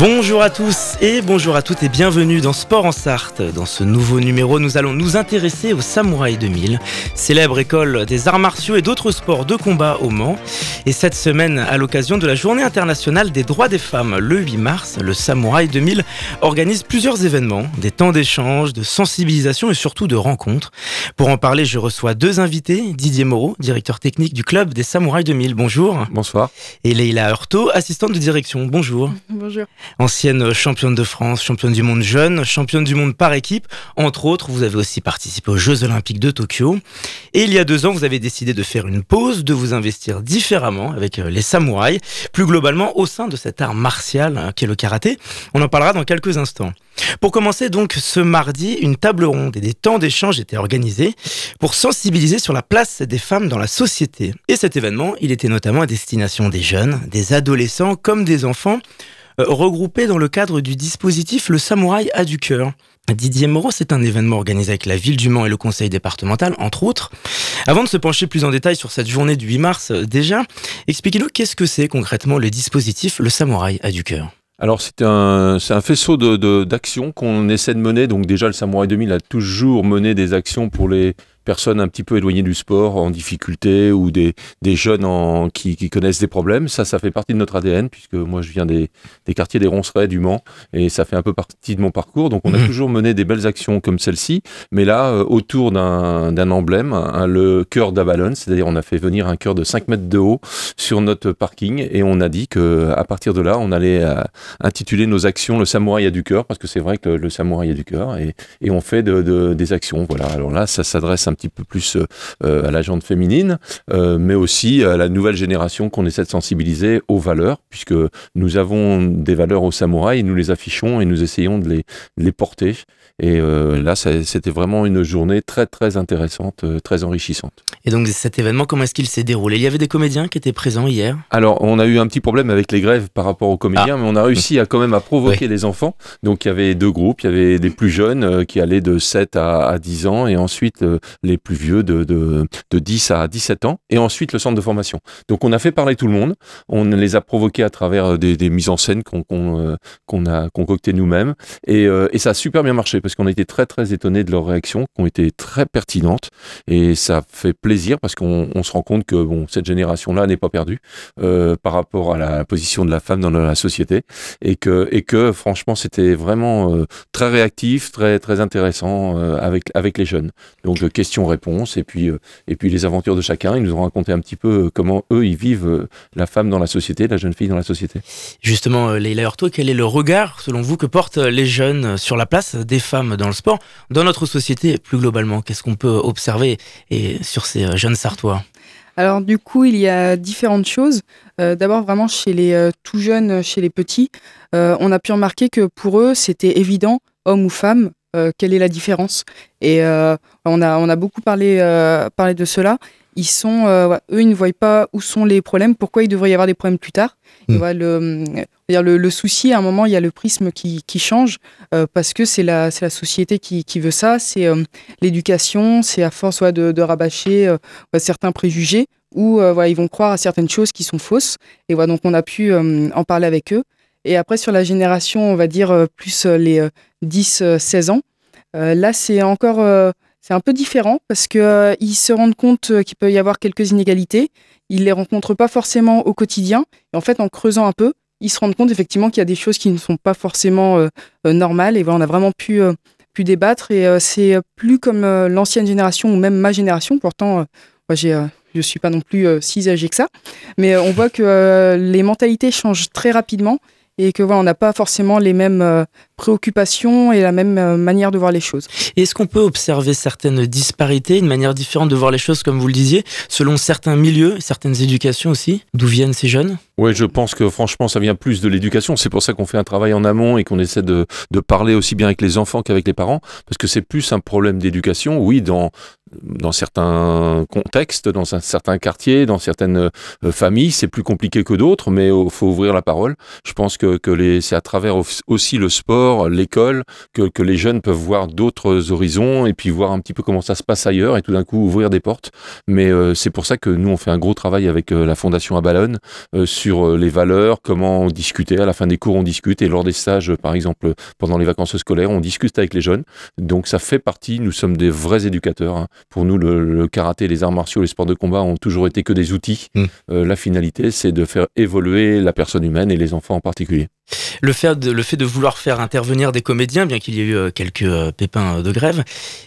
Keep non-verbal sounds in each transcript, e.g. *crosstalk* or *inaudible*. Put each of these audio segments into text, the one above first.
Bonjour à tous et bonjour à toutes et bienvenue dans Sport en Sarthe. Dans ce nouveau numéro, nous allons nous intéresser au Samouraï 2000, célèbre école des arts martiaux et d'autres sports de combat au Mans. Et cette semaine, à l'occasion de la Journée internationale des droits des femmes, le 8 mars, le Samouraï 2000 organise plusieurs événements, des temps d'échange, de sensibilisation et surtout de rencontres. Pour en parler, je reçois deux invités, Didier Moreau, directeur technique du club des Samouraïs 2000. Bonjour. Bonsoir. Et Leïla Heurtaud, assistante de direction. Bonjour. Bonjour. Ancienne championne de France, championne du monde jeune, championne du monde par équipe. Entre autres, vous avez aussi participé aux Jeux Olympiques de Tokyo. Et il y a deux ans, vous avez décidé de faire une pause, de vous investir différemment avec euh, les samouraïs, plus globalement au sein de cet art martial hein, qui est le karaté. On en parlera dans quelques instants. Pour commencer donc ce mardi, une table ronde et des temps d'échange étaient organisés pour sensibiliser sur la place des femmes dans la société. Et cet événement, il était notamment à destination des jeunes, des adolescents comme des enfants regroupés dans le cadre du dispositif Le Samouraï a du cœur. Didier Moreau, c'est un événement organisé avec la ville du Mans et le conseil départemental, entre autres. Avant de se pencher plus en détail sur cette journée du 8 mars, euh, déjà, expliquez-nous qu'est-ce que c'est concrètement le dispositif Le Samouraï a du cœur. Alors c'est un, un faisceau de, de, d'actions qu'on essaie de mener. Donc déjà le Samouraï 2000 a toujours mené des actions pour les personnes un petit peu éloignées du sport, en difficulté, ou des, des jeunes en, qui, qui, connaissent des problèmes. Ça, ça fait partie de notre ADN, puisque moi, je viens des, des quartiers des Roncerets, du Mans, et ça fait un peu partie de mon parcours. Donc, on a mmh. toujours mené des belles actions comme celle-ci, mais là, euh, autour d'un, emblème, un, le cœur d'Avalon, c'est-à-dire on a fait venir un cœur de 5 mètres de haut sur notre parking, et on a dit que à partir de là, on allait euh, intituler nos actions le samouraï a du cœur, parce que c'est vrai que le, le samouraï a du cœur, et, et on fait de, de, des actions. Voilà. Alors là, ça s'adresse un petit peu plus euh, à la jante féminine, euh, mais aussi à la nouvelle génération qu'on essaie de sensibiliser aux valeurs, puisque nous avons des valeurs au samouraï, nous les affichons et nous essayons de les, de les porter. Et euh, là, c'était vraiment une journée très très intéressante, très enrichissante. Et donc cet événement, comment est-ce qu'il s'est déroulé? Il y avait des comédiens qui étaient présents hier? Alors, on a eu un petit problème avec les grèves par rapport aux comédiens, ah. mais on a réussi à quand même à provoquer oui. les enfants. Donc il y avait deux groupes, il y avait des plus jeunes euh, qui allaient de 7 à, à 10 ans, et ensuite euh, les plus vieux de, de, de 10 à 17 ans, et ensuite le centre de formation. Donc on a fait parler tout le monde, on les a provoqués à travers euh, des, des mises en scène qu'on qu qu'on a concoctées nous-mêmes, et, et ça a super bien marché parce qu'on a été très très étonnés de leurs réactions, qui ont été très pertinentes, et ça fait plaisir parce qu'on on se rend compte que bon, cette génération-là n'est pas perdue euh, par rapport à la position de la femme dans la société, et que, et que franchement c'était vraiment euh, très réactif, très très intéressant euh, avec avec les jeunes. Donc questions-réponses, et puis et puis les aventures de chacun. Ils nous ont raconté un petit peu comment eux ils vivent la femme dans la société, la jeune fille dans la société. Justement, Leila Hurto, quel est le regard selon vous que portent les jeunes sur la place des femmes dans le sport, dans notre société plus globalement Qu'est-ce qu'on peut observer et sur ces jeunes sartois? Alors du coup, il y a différentes choses. Euh, D'abord, vraiment chez les euh, tout jeunes, chez les petits, euh, on a pu remarquer que pour eux, c'était évident, homme ou femme, euh, quelle est la différence. Et euh, on, a, on a beaucoup parlé, parlé de cela. Ils sont, eux, ils ne voient pas où sont les problèmes, pourquoi il devrait y avoir des problèmes plus tard. Mmh. Voient, le, le, le, souci, à un moment, il y a le prisme qui, qui change euh, parce que c'est la, la société qui, qui veut ça, c'est euh, l'éducation, c'est à force ouais, de, de, rabâcher euh, certains préjugés où voilà, ils vont croire à certaines choses qui sont fausses. Et voilà, donc on a pu en parler avec eux. Et après, sur la génération, on va dire plus les 10-16 ans, là, c'est encore c'est un peu différent parce qu'ils se rendent compte qu'il peut y avoir quelques inégalités. Ils les rencontrent pas forcément au quotidien. Et en fait, en creusant un peu, ils se rendent compte effectivement qu'il y a des choses qui ne sont pas forcément euh, euh, normales. Et voilà, on a vraiment pu, euh, pu débattre. Et c'est plus comme l'ancienne génération ou même ma génération. Pourtant, moi, j'ai je ne suis pas non plus si âgé que ça, mais on voit que les mentalités changent très rapidement et que voilà, on n'a pas forcément les mêmes préoccupation et la même euh, manière de voir les choses. Est-ce qu'on peut observer certaines disparités, une manière différente de voir les choses, comme vous le disiez, selon certains milieux, certaines éducations aussi? D'où viennent ces jeunes? Oui, je pense que franchement, ça vient plus de l'éducation. C'est pour ça qu'on fait un travail en amont et qu'on essaie de, de parler aussi bien avec les enfants qu'avec les parents, parce que c'est plus un problème d'éducation. Oui, dans, dans certains contextes, dans un certain quartier, dans certaines euh, familles, c'est plus compliqué que d'autres, mais il faut ouvrir la parole. Je pense que, c'est à travers aussi le sport, l'école, que, les jeunes peuvent voir d'autres horizons et puis voir un petit peu comment ça se passe ailleurs et tout d'un coup ouvrir des portes. Mais euh, c'est pour ça que nous, on fait un gros travail avec euh, la Fondation Abalone sur les valeurs, comment discuter. À la fin des cours, on discute et lors des stages, par exemple, pendant les vacances scolaires, on discute avec les jeunes. Donc ça fait partie, nous sommes des vrais éducateurs. Hein. Pour nous, le, karaté, les arts martiaux, les sports de combat ont toujours été que des outils. Mm. Euh, la finalité, c'est de faire évoluer la personne humaine et les enfants en particulier. Le fait, de, le fait de vouloir faire intervenir des comédiens, bien qu'il y ait eu euh, quelques euh, pépins de grève,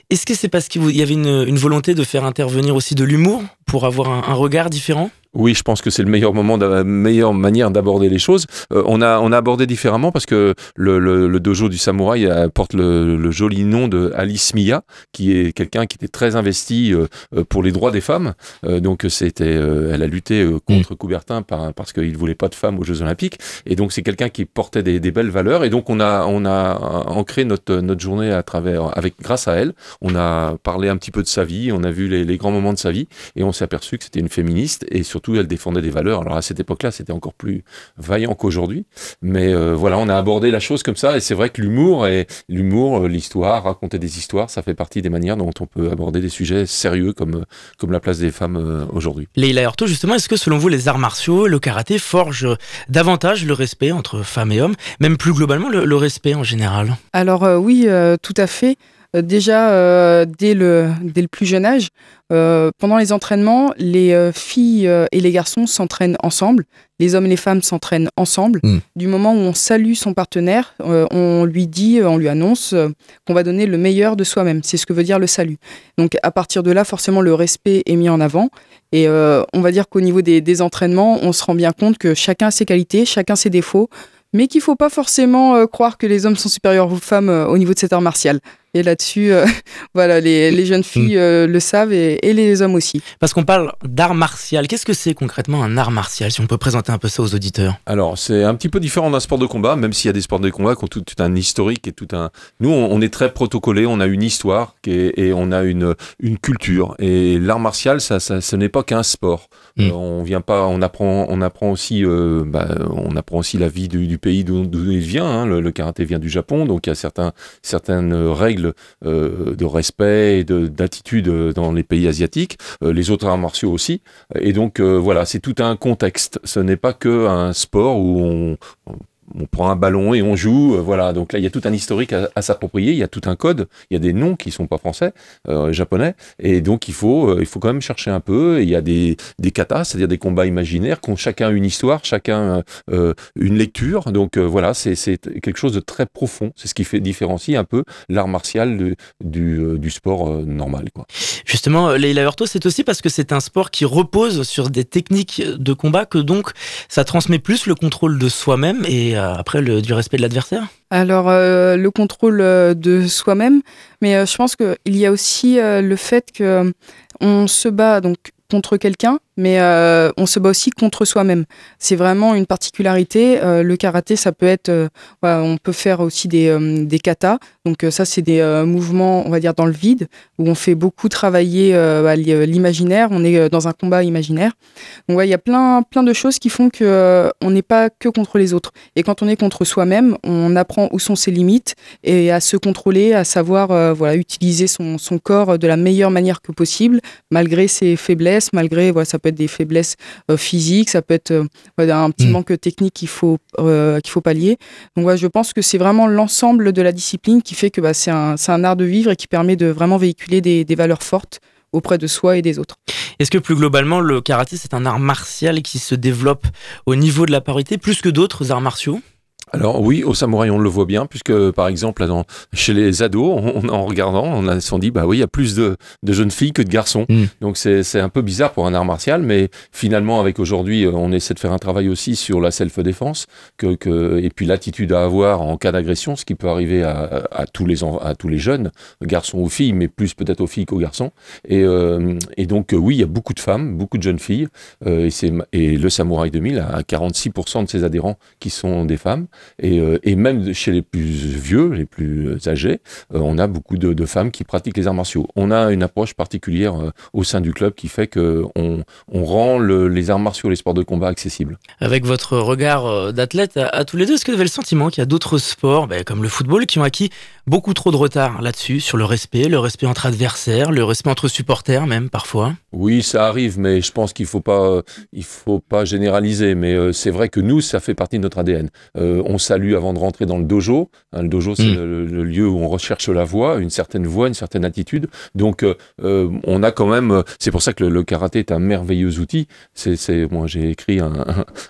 est-ce que c'est parce qu'il y avait une, volonté de faire intervenir aussi de l'humour pour avoir un regard différent? Oui, je pense que c'est le meilleur moment, la meilleure manière d'aborder les choses. Euh, on, a, on a abordé différemment parce que le, le, dojo du samouraï euh, porte le, joli nom de Alice Mia, qui est quelqu'un qui était très investi euh, pour les droits des femmes. donc c'était, elle a lutté contre mm. Coubertin par, parce qu'il voulait pas de femmes aux Jeux Olympiques. Et donc c'est quelqu'un qui portait des, des, belles valeurs. Et donc on a, on a ancré notre, notre journée à travers, avec grâce à elle. On a parlé un petit peu de sa vie, on a vu les, les grands moments de sa vie, et on s'est aperçu que c'était une féministe et surtout elle défendait des valeurs. Alors à cette époque-là, c'était encore plus vaillant qu'aujourd'hui. Mais euh, voilà, on a abordé la chose comme ça. Et c'est vrai que l'humour et l'humour, euh, l'histoire, raconter des histoires, ça fait partie des manières dont on peut aborder des sujets sérieux comme, euh, comme la place des femmes aujourd'hui. Leila Hurto, justement, est-ce que selon vous, les arts martiaux, le karaté forgent davantage le respect entre femmes et hommes, même plus globalement le, respect en général? Alors oui, tout à fait. Déjà, dès, le, dès le plus jeune âge, euh, pendant les entraînements, les euh, filles euh, et les garçons s'entraînent ensemble, les hommes et les femmes s'entraînent ensemble. Hmm. Du moment où on salue son partenaire, on lui dit, on lui annonce qu'on va donner le meilleur de soi-même. C'est ce que veut dire le salut. Donc à partir de là, forcément, le respect est mis en avant. Et on va dire qu'au niveau des, des, entraînements, on se rend bien compte que chacun a ses qualités, chacun ses défauts, mais qu'il ne faut pas forcément croire que les hommes sont supérieurs aux femmes au niveau de cet art martial. Et là-dessus, euh, *laughs* voilà, les, jeunes filles mm. euh, le savent et, les hommes aussi. Parce qu'on parle d'art martial. Qu'est-ce que c'est concrètement un art martial Si on peut présenter un peu ça aux auditeurs? Alors, c'est un petit peu différent d'un sport de combat, même s'il y a des sports de combat qui ont tout, un historique et tout un. Nous, on, est très protocolé, on a une histoire et on a une, une culture. Et l'art martial, ça, ça, ce n'est pas qu'un sport. Mm. Euh, on vient pas, on apprend, on apprend aussi, bah, on apprend aussi la vie du, pays d'où il vient. Hein. Le, le, karaté vient du Japon, donc il y a certains, certaines règles euh, de respect et d'attitude dans les pays asiatiques, euh, les autres arts martiaux aussi. Et donc euh, voilà, c'est tout un contexte. Ce n'est pas que un sport où on prend un ballon et on joue, euh, voilà. Donc là, il y a tout un historique à, s'approprier, il y a tout un code, il y a des noms qui sont pas français, euh, japonais, et donc il faut, euh, il faut quand même chercher un peu. il y a des, des katas, c'est-à-dire des combats imaginaires, qui ont chacun une histoire, chacun une lecture. Donc voilà, c'est quelque chose de très profond. C'est ce qui fait différencier un peu l'art martial du, du, sport normal, quoi. Justement, Leila Hurto, c'est aussi parce que c'est un sport qui repose sur des techniques de combat que donc ça transmet plus le contrôle de soi-même et euh, après le, du respect de l'adversaire? Alors, euh, le contrôle euh, de soi-même, mais je pense qu'il y a aussi le fait que on se bat donc contre quelqu'un, mais euh, on se bat aussi contre soi-même. C'est vraiment une particularité. Euh, le karaté, ça peut être, euh, on peut faire aussi des, des katas. Donc ça, c'est des mouvements, on va dire, dans le vide, où on fait beaucoup travailler bah, l'imaginaire. On est dans un combat imaginaire. Donc il y a plein, plein de choses qui font que on n'est pas que contre les autres. Et quand on est contre soi-même, on apprend où sont ses limites et à se contrôler, à savoir, voilà, utiliser son, son corps de la meilleure manière que possible, malgré ses faiblesses, malgré, voilà, peut être des faiblesses euh, physiques, ça peut être euh, un petit mm. manque technique qu'il faut, euh, qu'il faut pallier. Donc je pense que c'est vraiment l'ensemble de la discipline qui fait que bah, c'est un, un, art de vivre et qui permet de vraiment véhiculer des, des valeurs fortes auprès de soi et des autres. Est-ce que plus globalement, le karaté, c'est un art martial qui se développe au niveau de la parité plus que d'autres arts martiaux? Alors oui, au samouraï, on le voit bien, puisque par exemple, chez les ados, on, en regardant, on a dit, bah oui, il y a plus de, jeunes filles que de garçons. Mm. Donc c'est un peu bizarre pour un art martial, mais finalement, avec aujourd'hui, on essaie de faire un travail aussi sur la self-défense, que, et puis l'attitude à avoir en cas d'agression, ce qui peut arriver à, tous les, à tous les jeunes, garçons ou filles, mais plus peut-être aux filles qu'aux garçons. Et, euh, donc oui, il y a beaucoup de femmes, beaucoup de jeunes filles, euh, et, et le Samouraï 2000 a 46% de ses adhérents qui sont des femmes. Euh, et, même chez les plus vieux, les plus âgés, euh, on a beaucoup de, femmes qui pratiquent les arts martiaux. On a une approche particulière euh, au sein du club qui fait qu'on on rend les arts martiaux, les sports de combat accessibles. Avec votre regard d'athlète à, tous les deux, est-ce que vous avez le sentiment qu'il y a d'autres sports, ben, comme le football, qui ont acquis beaucoup trop de retard là-dessus, sur le respect, le respect entre adversaires, le respect entre supporters même parfois? Oui, ça arrive, mais je pense qu'il ne faut, pas, il faut pas généraliser. Mais c'est vrai que nous, ça fait partie de notre ADN. on salue avant de rentrer dans le dojo. Hein, le dojo, c'est hmm. le, lieu où on recherche la voix, une certaine voix, une certaine attitude. Donc, euh, euh, on a quand même. C'est pour ça que le, karaté est un merveilleux outil. C'est, moi, j'ai écrit un,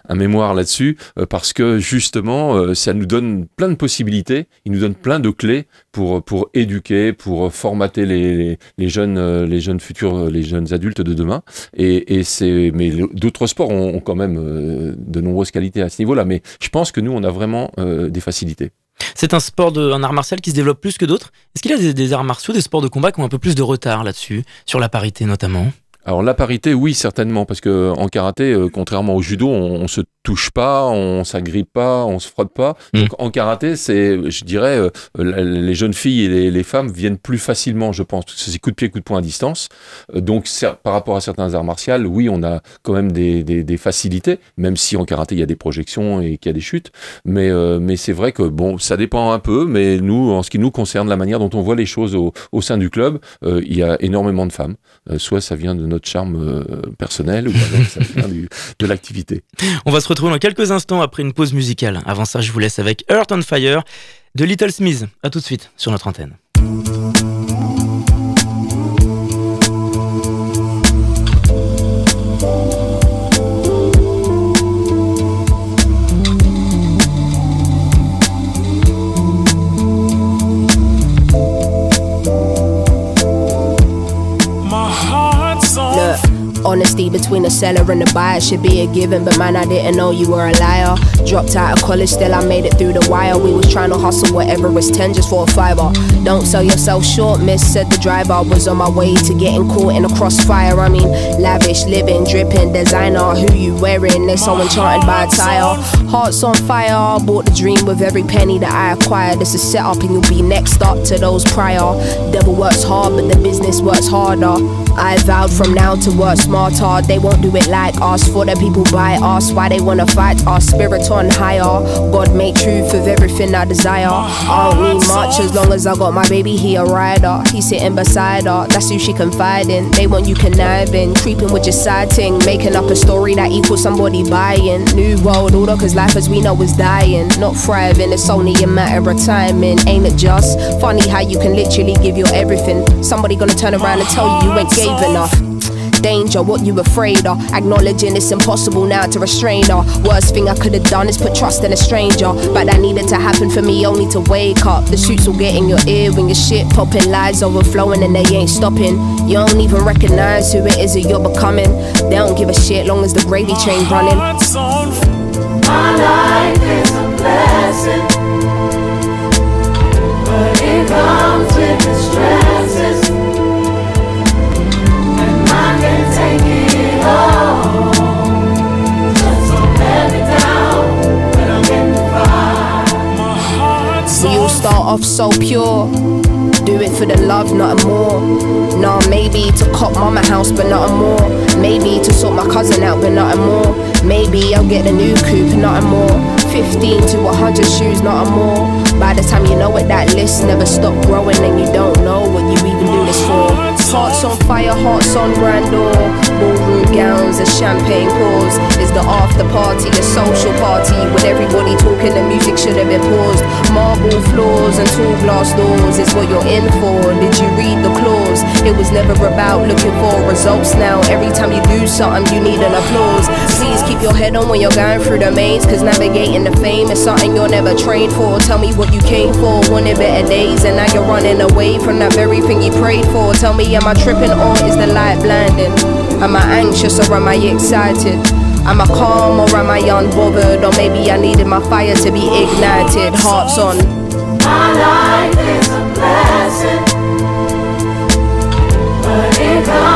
un, mémoire là-dessus euh, parce que justement, ça nous donne plein de possibilités. Il nous donne plein de clés pour pour éduquer, pour formater les, les, jeunes, les jeunes futurs, les jeunes adultes de demain. Et, et c'est. Mais d'autres sports ont, ont quand même de nombreuses qualités à ce niveau-là. Mais je pense que nous, on a vraiment euh, des facilités. C'est un sport, de, un art martial qui se développe plus que d'autres. Est-ce qu'il y a des, des, arts martiaux, des sports de combat qui ont un peu plus de retard là-dessus, sur la parité notamment? Alors la parité, oui, certainement, parce que en karaté, euh, contrairement au judo, on, on, se touche pas, on s'agrippe pas, on se frotte pas. Mm. Donc en karaté, c'est, je dirais, euh, les jeunes filles et les, femmes viennent plus facilement, je pense, parce que c'est coup de pied, coup de poing à distance. Euh, donc par rapport à certains arts martiaux, oui, on a quand même des, des, des, facilités, même si en karaté il y a des projections et qu'il y a des chutes. Mais mais c'est vrai que bon, ça dépend un peu. Mais nous, en ce qui nous concerne, la manière dont on voit les choses au, au sein du club, il y a énormément de femmes. soit ça vient de notre charme euh, personnel ou alors ça vient de l'activité. On va se retrouver dans quelques instants après une pause musicale. Avant ça, je vous laisse avec Earth on Fire de Little Smith. A tout de suite sur notre antenne. Seller and the buyer should be a given, but man, I didn't know you were a liar. Dropped out of college, still I made it through the wire. We was trying to hustle whatever was 10 just for a fiver. Don't sell yourself short, miss, said the driver. Was on my way to getting caught in a crossfire. I mean, lavish, living, dripping, designer. Who you wearing? They're so enchanted by a tire. Hearts on fire, bought the dream with every penny that I acquired. This is set up and you'll be next up to those prior. Devil works hard, but the business works harder. I vowed from now to what work smarter. They won't do it like us. For the people by us, why they wanna fight our spirit on higher. God made truth of everything I desire. I don't need much as long as I got my baby here, rider. He's sitting beside her, that's who she confide in. They want you conniving, creeping with your side ting, making up a story that equals somebody buying. New world order, cause life as we know is dying, not thriving. It's only a matter of timing, ain't it just funny how you can literally give your everything? Somebody gonna turn around and tell you you ain't gave enough danger, what you afraid of. Acknowledging it's impossible now to restrain her. Worst thing I could have done is put trust in a stranger. But that needed to happen for me only to wake up. The shoots will get in your ear when your shit popping, lies overflowing and they ain't stopping. You don't even recognize who it is that you're becoming. They don't give a shit long as the gravy train running. My life is a blessing, but it comes with its stresses. For the love, not a more. Nah, maybe to cop mama house, but not a more. Maybe to sort my cousin out, but not a more. Maybe I'll get a new coupe, not a more. 15 to 100 shoes, not a more. By the time you know it, that list never stop growing, and you don't know what you even do this for. Hearts on fire, hearts on grandeur. Ballroom gowns and champagne pours. Is the after party a social party? With everybody talking, the music should have been paused. Marble floors and tall glass doors is what you're in for. Did you read the clause? It was never about looking for results now. Every time you do something, you need an applause. Please keep your head on when you're going through the maze. Cause navigating the fame is something you're never trained for. Tell me what you came for, wanted better days. And now you're running away from that very thing you prayed for. Tell me, am I tripping or is the light blinding? Am I anxious or am I excited? Am I calm or am I unbothered? Or maybe I needed my fire to be ignited. Hearts on. My life is a blessing, but it comes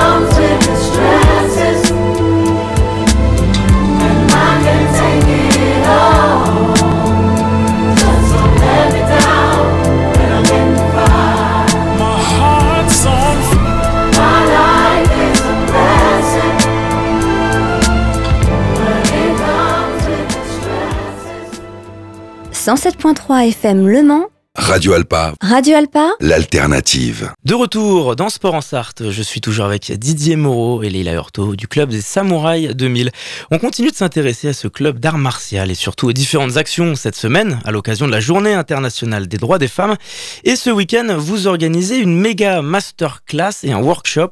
107.3 FM Le Mans, Radio Alpa, Radio Alpa, l'alternative. De retour dans Sport en Sarthe, je suis toujours avec Didier Moreau et Leila Hurto du club des Samouraïs 2000. On continue de s'intéresser à ce club d'art martial et surtout aux différentes actions cette semaine à l'occasion de la Journée internationale des droits des femmes. Et ce week-end, vous organisez une méga masterclass et un workshop.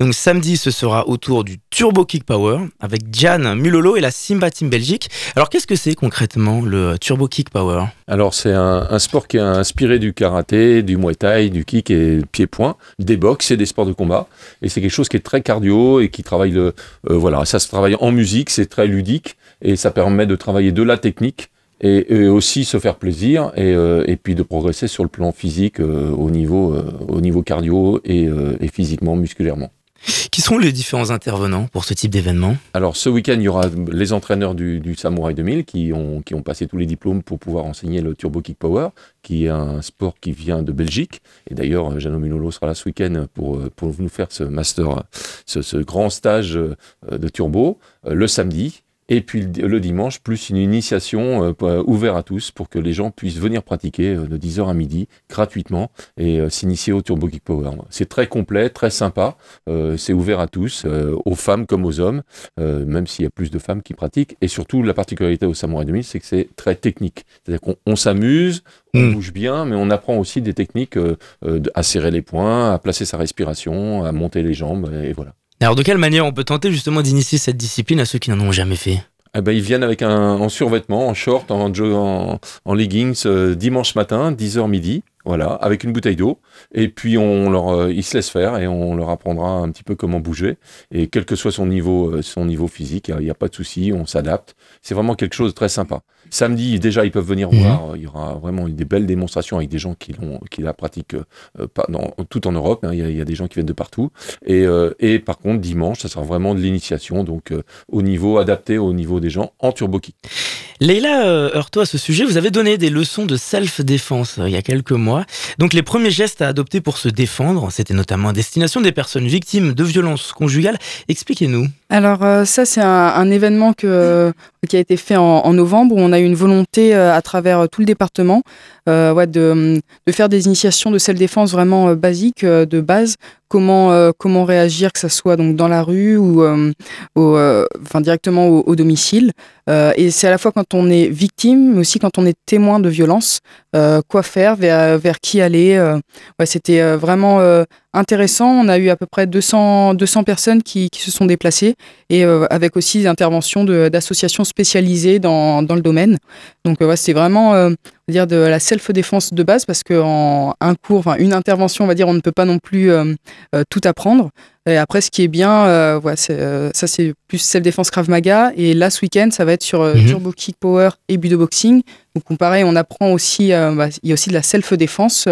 Donc samedi, ce sera autour du Turbo Kick Power avec Jan Mulolo et la Simba Team Belgique. Alors qu'est-ce que c'est concrètement le Turbo Kick Power? Alors c'est un, sport qui est inspiré du karaté, du muay thai, du kick et pied-point, des box et des sports de combat. Et c'est quelque chose qui est très cardio et qui travaille le, euh, voilà, ça se travaille en musique, c'est très ludique et ça permet de travailler de la technique et, aussi se faire plaisir et, euh, et puis de progresser sur le plan physique euh, au niveau au niveau cardio et, et physiquement musculairement. Qui sont les différents intervenants pour ce type d'événement? Alors ce week-end, il y aura les entraîneurs du, du Samouraï 2000 qui ont, qui ont passé tous les diplômes pour pouvoir enseigner le Turbo Kick Power, qui est un sport qui vient de Belgique. Et d'ailleurs, Jano Milolo sera là ce week-end pour, euh, pour nous faire ce master, ce, ce grand stage euh, de Turbo euh, le samedi. Et puis le, dimanche, plus une initiation euh, pour- ouverte à tous pour que les gens puissent venir pratiquer euh, de 10h à midi gratuitement et euh, s'initier au Turbo Kick Power. C'est très complet, très sympa. Euh, c'est ouvert à tous, euh, aux femmes comme aux hommes, euh, même s'il y a plus de femmes qui pratiquent. Et surtout, la particularité au Samouraï 2000, c'est que c'est très technique. C'est-à-dire qu'on on s'amuse, on Mm. bouge bien, mais on apprend aussi des techniques euh, euh, à serrer les poings, à placer sa respiration, à monter les jambes, et voilà. Alors de quelle manière on peut tenter justement d'initier cette discipline à ceux qui n'en ont jamais fait? Eh ben, ils viennent avec un en survêtement, en short, en, en leggings euh, dimanche matin, 10h midi, voilà, avec une bouteille d'eau. Et puis on leur, euh, ils se laissent faire et on leur apprendra un petit peu comment bouger. Et quel que soit son niveau, euh, son niveau physique, il n'y a, pas de souci, on s'adapte. C'est vraiment quelque chose de très sympa. Samedi, déjà, ils peuvent venir Mhm. voir. Il y aura vraiment des belles démonstrations avec des gens qui, l'ont, qui la pratiquent euh, pas dans, tout en Europe. hein. Il y, a, il y a des gens qui viennent de partout. Et, euh, et par contre, dimanche, ça sera vraiment de l'initiation, donc euh, au niveau adapté au niveau des gens en turbo kick. Leïla Hurto, à ce sujet, vous avez donné des leçons de self-défense il y a quelques mois. Donc les premiers gestes à adopter pour se défendre, c'était notamment à destination des personnes victimes de violences conjugales. Expliquez-nous. Alors ça, c'est un, un événement que, qui a été fait en, novembre où on a eu une volonté euh, à travers tout le département euh, de, faire des initiations de self-défense vraiment euh, basiques, euh, de base. Comment, euh, comment réagir, que ce soit donc dans la rue ou enfin, directement au, domicile. Et c'est à la fois quand on est victime, mais aussi quand on est témoin de violence, quoi faire, vers, vers qui aller. C'était vraiment intéressant. On a eu à peu près 200, 200 personnes qui, qui se sont déplacées et avec aussi des interventions d'associations spécialisées dans, dans le domaine. Donc ouais, c'est vraiment dire de la self-défense de base parce qu'en un cours, enfin une intervention, on va dire, on ne peut pas non plus euh, euh, tout apprendre. Et après, ce qui est bien, euh, voilà, ça c'est plus self-défense Krav Maga. Et là, ce week-end, ça va être sur Mhm. Turbo Kick Power et Budo Boxing. Donc on- pareil, on apprend aussi, bah, il y a aussi de la self-défense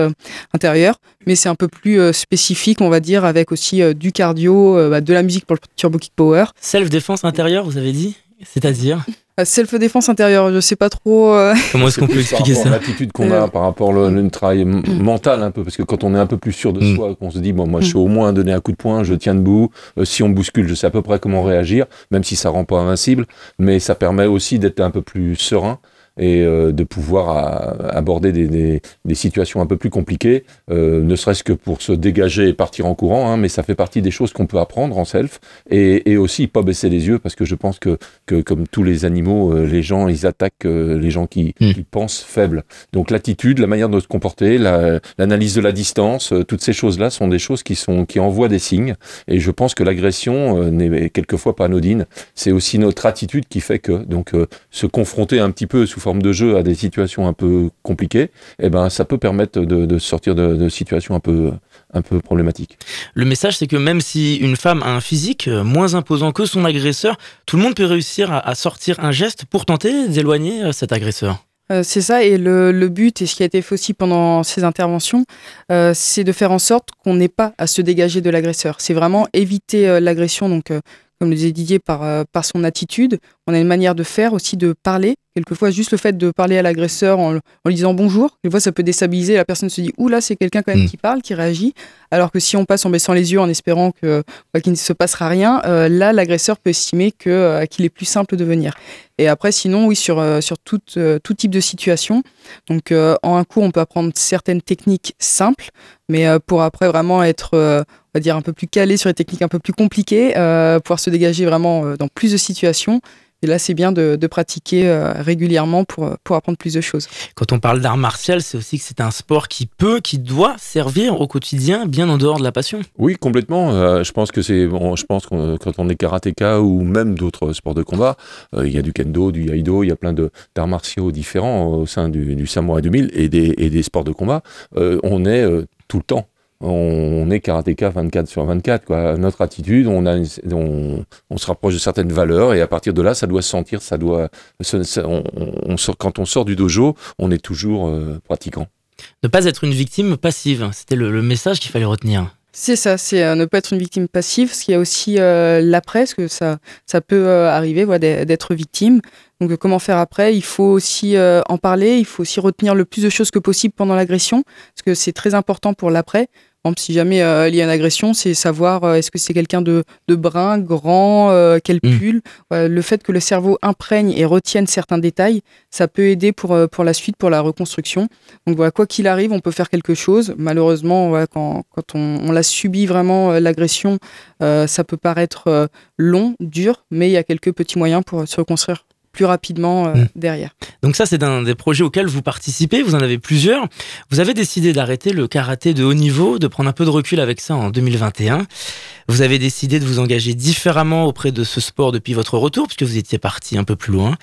intérieure, mais c'est un peu plus spécifique, on va dire, avec aussi du cardio, bah, de la musique pour le Turbo Kick Power. Self-défense intérieure, vous avez dit? C'est-à-dire? Self-défense intérieure, je sais pas trop. euh, *laughs* Comment est-ce qu'on peut expliquer à ça L'attitude qu'on a par rapport au le travail m- mental un peu, parce que quand on est un peu plus sûr de Mm. soi, qu'on se dit bon moi je sais au moins donner un coup de poing, je tiens debout, euh, si on me bouscule, je sais à peu près comment réagir, même si ça rend pas invincible, mais ça permet aussi d'être un peu plus serein. Et euh, de pouvoir à- aborder des, des- des situations un peu plus compliquées, euh, ne serait-ce que pour se dégager et partir en courant, hein, mais ça fait partie des choses qu'on peut apprendre en self et, et aussi pas baisser les yeux parce que je pense que, que comme tous les animaux, euh, les gens ils attaquent euh, les gens qui, Mm. qui pensent faibles. Donc l'attitude, la manière de se comporter, la- l'analyse de la distance, euh, toutes ces choses-là sont des choses qui sont qui envoient des signes. Et je pense que l'agression euh, n'est quelquefois pas anodine. C'est aussi notre attitude qui fait que donc euh, se confronter un petit peu sous forme de jeu à des situations un peu compliquées, eh ben ça peut permettre de, de sortir de, de situations un peu un peu problématiques. Le message, c'est que même si une femme a un physique euh, moins imposant que son agresseur, tout le monde peut réussir à, à sortir un geste pour tenter d'éloigner euh, cet agresseur. Euh, c'est ça, et le, le but, et ce qui a été fait aussi pendant ces interventions, euh, c'est de faire en sorte qu'on n'ait pas à se dégager de l'agresseur. C'est vraiment éviter euh, l'agression, donc euh, comme le disait Didier, par, euh, par son attitude. On a une manière de faire aussi, de parler. Quelquefois, juste le fait de parler à l'agresseur en, en lui disant bonjour, quelquefois ça peut déstabiliser, la personne se dit, ouh là, c'est quelqu'un quand même Mm. qui parle, qui réagit. Alors que si on passe en baissant les yeux, en espérant que, bah, qu'il ne se passera rien, euh, là, l'agresseur peut estimer que, euh, qu'il est plus simple de venir. Et après, sinon, oui, sur, euh, sur tout, tout type de situation. Donc, en un cours, on peut apprendre certaines techniques simples, mais pour après vraiment être, on va dire, un peu plus calé sur les techniques un peu plus compliquées, pouvoir se dégager vraiment dans plus de situations. Et là, c'est bien de, de pratiquer euh, régulièrement pour, pour apprendre plus de choses. Quand on parle d'art martial, c'est aussi que c'est un sport qui peut, qui doit servir au quotidien, bien en dehors de la passion. Oui, complètement. Euh, je pense que c'est, bon, je pense que quand on est karatéka ou même d'autres sports de combat, euh, il y a du kendo, du aido, il y a plein de d'arts martiaux différents au sein du, du Samouraï 2000 et des, et des sports de combat. Euh, on est euh, tout le temps. On est karatéka 24 sur 24. Quoi. Notre attitude, on, a, une- on, on se rapproche de certaines valeurs et à partir de là, ça doit se sentir, ça doit, ça- ça- on, on sort, quand on sort du dojo, on est toujours euh, pratiquant. Ne pas être une victime passive, c'était le, le message qu'il fallait retenir. C'est ça, c'est euh, ne pas être une victime passive, parce qu'il y a aussi euh, l'après, parce que ça, ça peut euh, arriver voilà, d'être victime. Donc euh, comment faire après? Il faut aussi euh, en parler, il faut aussi retenir le plus de choses que possible pendant l'agression, parce que c'est très important pour l'après. Si jamais euh, il y a une agression, c'est savoir euh, est-ce que c'est quelqu'un de, de brun, grand, quel Mm. pull? Le fait que le cerveau imprègne et retienne certains détails, ça peut aider pour, pour la suite, pour la reconstruction. Donc voilà, quoi qu'il arrive, on peut faire quelque chose. Malheureusement, voilà, quand, quand on, on l'a subi vraiment l'agression, ça peut paraître long, dur, mais il y a quelques petits moyens pour se reconstruire plus rapidement euh, Mm. derrière. Donc ça, c'est un des projets auxquels vous participez, vous en avez plusieurs. Vous avez décidé d'arrêter le karaté de haut niveau, de prendre un peu de recul avec ça en 2021. Vous avez décidé de vous engager différemment auprès de ce sport depuis votre retour, puisque vous étiez parti un peu plus loin.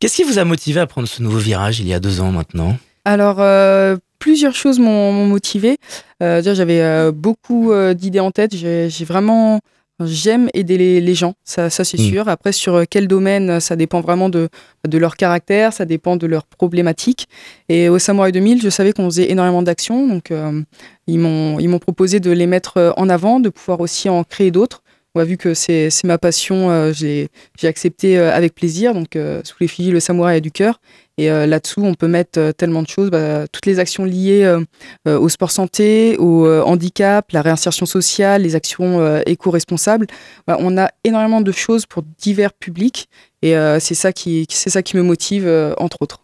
Qu'est-ce qui vous a motivé à prendre ce nouveau virage il y a deux ans maintenant? Alors, euh, plusieurs choses m'ont motivé. Euh, j'avais euh, beaucoup d'idées en tête. J'ai vraiment. J'aime aider les, les gens, ça, ça c'est Mm. sûr. Après, sur euh, quel domaine, euh, ça dépend vraiment de, de leur caractère, ça dépend de leurs problématiques. Et au Samouraï 2000, je savais qu'on faisait énormément d'actions, donc euh, ils m'ont ils m'ont proposé de les mettre euh, en avant, de pouvoir aussi en créer d'autres. A vu que c'est ma passion, euh, j'ai accepté euh, avec plaisir. Donc, euh, sous l'effigie, le samouraï a du cœur. Et là-dessous, on peut mettre tellement de choses, bah, toutes les actions liées au sport santé, au handicap, la réinsertion sociale, les actions éco-responsables. Bah, on a énormément de choses pour divers publics. Et c'est ça ça qui me motive, entre autres.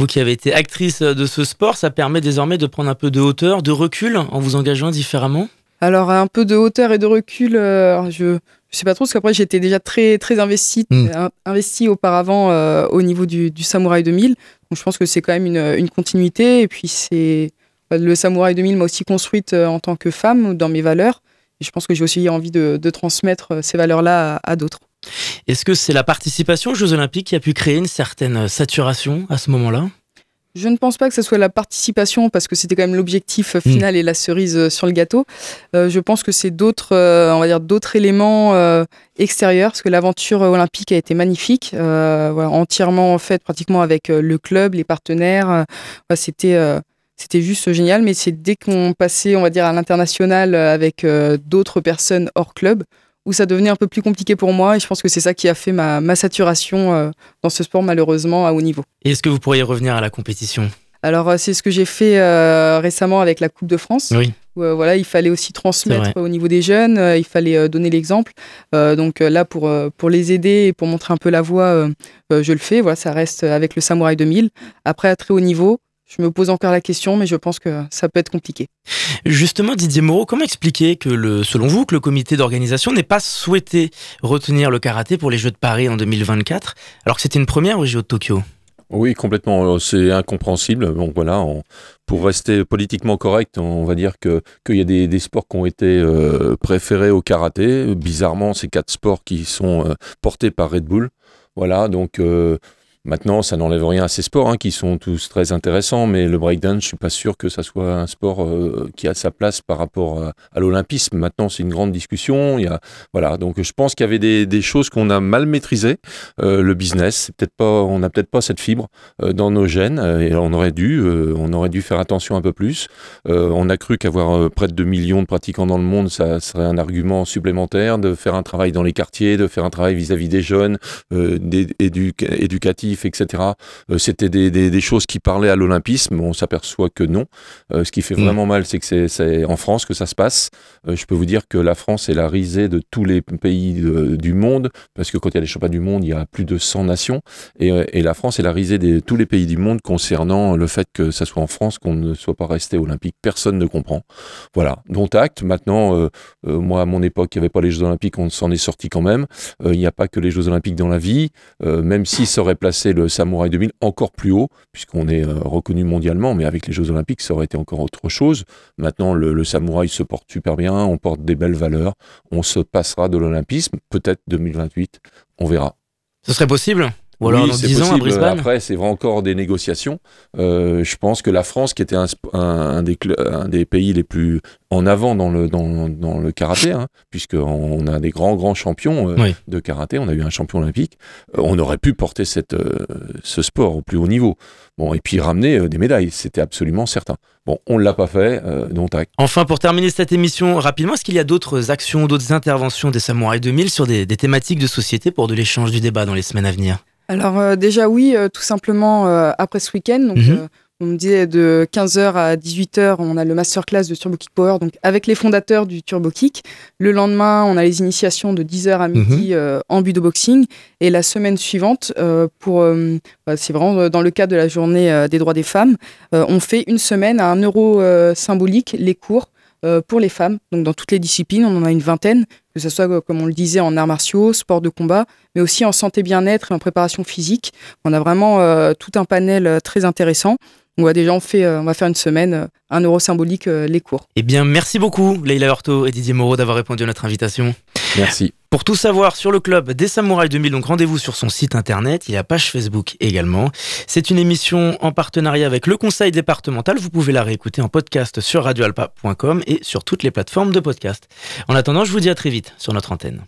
Vous qui avez été actrice de ce sport, ça permet désormais de prendre un peu de hauteur, de recul en vous engageant différemment? Alors, un peu de hauteur et de recul, euh, je je sais pas trop, parce qu'après, j'étais déjà très, très investie, Mm. in- investie auparavant euh, au niveau du, du Samouraï 2000. Donc, je pense que c'est quand même une, une continuité. Et puis, c'est bah, le Samouraï 2000 m'a aussi construite euh, en tant que femme, dans mes valeurs. Et je pense que j'ai aussi envie de, de transmettre euh, ces valeurs-là à, à d'autres. Est-ce que c'est la participation aux Jeux Olympiques qui a pu créer une certaine saturation à ce moment-là? Je ne pense pas que ce soit la participation, parce que c'était quand même l'objectif euh, final et la cerise euh, sur le gâteau. Euh, je pense que c'est d'autres, euh, on va dire d'autres éléments euh, extérieurs, parce que l'aventure olympique a été magnifique, euh, voilà, entièrement faite pratiquement avec le club, les partenaires. c'était c'était juste génial, mais c'est dès qu'on passait, on va dire, à l'international avec d'autres personnes hors club, où ça devenait un peu plus compliqué pour moi. Et je pense que c'est ça qui a fait ma, ma saturation euh, dans ce sport, malheureusement, à haut niveau. Et est-ce que vous pourriez revenir à la compétition? Alors, euh, c'est ce que j'ai fait euh, récemment avec la Coupe de France. Oui. où euh, voilà, il fallait aussi transmettre au niveau des jeunes, euh, il fallait donner l'exemple. Donc là, pour, pour les aider et pour montrer un peu la voie, je le fais. Voilà, ça reste avec le Samouraï 2000. Après, à très haut niveau, je me pose encore la question, mais je pense que ça peut être compliqué. Justement, Didier Moreau, comment expliquer que, le, selon vous, que le comité d'organisation n'ait pas souhaité retenir le karaté pour les Jeux de Paris en 2024, alors que c'était une première aux Jeux de Tokyo? Oui, complètement. euh, C'est incompréhensible. Donc voilà, on- pour rester politiquement correct, on va dire que qu'il y a des, des sports qui ont été euh, préférés au karaté. Bizarrement, c'est quatre sports qui sont euh, portés par Red Bull. Voilà, donc euh, maintenant, ça n'enlève rien à ces sports hein, qui sont tous très intéressants, mais le breakdance, je suis pas sûr que ça soit un sport euh, qui a sa place par rapport à, l'olympisme. Maintenant, c'est une grande discussion. Il y a, voilà, donc je pense qu'il y avait des, choses qu'on a mal maîtrisées. Euh, le business, peut-être pas, on n'a peut-être pas cette fibre euh, dans nos gènes et on aurait dû, on aurait dû faire attention un peu plus. On a cru qu'avoir près de 2 millions de pratiquants dans le monde, ça serait un argument supplémentaire de faire un travail dans les quartiers, de faire un travail vis-à-vis des jeunes, des éduc- éducatifs, etc. Euh, C'était des, des- des choses qui parlaient à l'olympisme. On s'aperçoit que non. Euh, ce qui fait Mm. vraiment mal, c'est que c'est- en France que ça se passe. Euh, je peux vous dire que la France est la risée de tous les pays du monde, parce que quand il y a les championnats du monde, il y a plus de 100 nations. Et, et la France est la risée de tous les pays du monde concernant le fait que ça soit en France qu'on ne soit pas resté olympique. Personne ne comprend. Voilà, dont acte. Maintenant, moi, à mon époque, il n'y avait pas les Jeux olympiques, on s'en est sorti quand même. Il n'y a pas que les Jeux olympiques dans la vie. Même si ça aurait placé le Samouraï 2000 encore plus haut, puisqu'on est euh, reconnu mondialement, mais avec les Jeux olympiques, ça aurait été encore autre chose. Maintenant, le, le Samouraï se porte super bien, on porte des belles valeurs. On se passera de l'olympisme, peut-être 2028, on verra. Ce serait possible? Ou alors Oui, dans c'est 10 ans à possible. Brisbane Après, c'est vrai encore des négociations. Euh, je pense que la France, qui était un, sp- un- un des, cl- un des pays les plus en avant dans le, dans, dans le karaté, hein, puisqu'on a des grands, grands champions euh, Oui. de karaté, on a eu un champion olympique, euh, on aurait pu porter cette, ce sport au plus haut niveau. Bon, et puis ramener des médailles, c'était absolument certain. Bon, on ne l'a pas fait, dont acte. Enfin, pour terminer cette émission rapidement, est-ce qu'il y a d'autres actions, d'autres interventions des Samouraïs 2000 sur des, des thématiques de société pour de l'échange du débat dans les semaines à venir? Alors euh, déjà oui, euh, tout simplement euh, après ce week-end, donc Mhm. euh, on me disait de 15h à 18h, on a le masterclass de Turbo Kick Power, donc avec les fondateurs du Turbo Kick. Le lendemain, on a les initiations de 10h à midi euh, en budo boxing. Et la semaine suivante, euh, pour, euh, bah, c'est vraiment dans le cadre de la journée des droits des femmes, euh, on fait une semaine à un euro symbolique les cours pour les femmes, donc dans toutes les disciplines, on en a une vingtaine, que ce soit, euh, comme on le disait, en arts martiaux, sport de combat, mais aussi en santé bien-être et en préparation physique. On a vraiment euh, tout un panel euh, très intéressant. On va déjà on fait, euh, on va faire une semaine, euh, un euro symbolique euh, les cours. Eh bien, merci beaucoup, Leila Hurto et Didier Moreau, d'avoir répondu à notre invitation. Merci. Pour tout savoir sur le club des Samouraïs 2000, donc rendez-vous sur son site internet, il y a page Facebook également. C'est une émission en partenariat avec le conseil départemental. Vous pouvez la réécouter en podcast sur radioalpa.com et sur toutes les plateformes de podcast. En attendant, je vous dis à très vite sur notre antenne.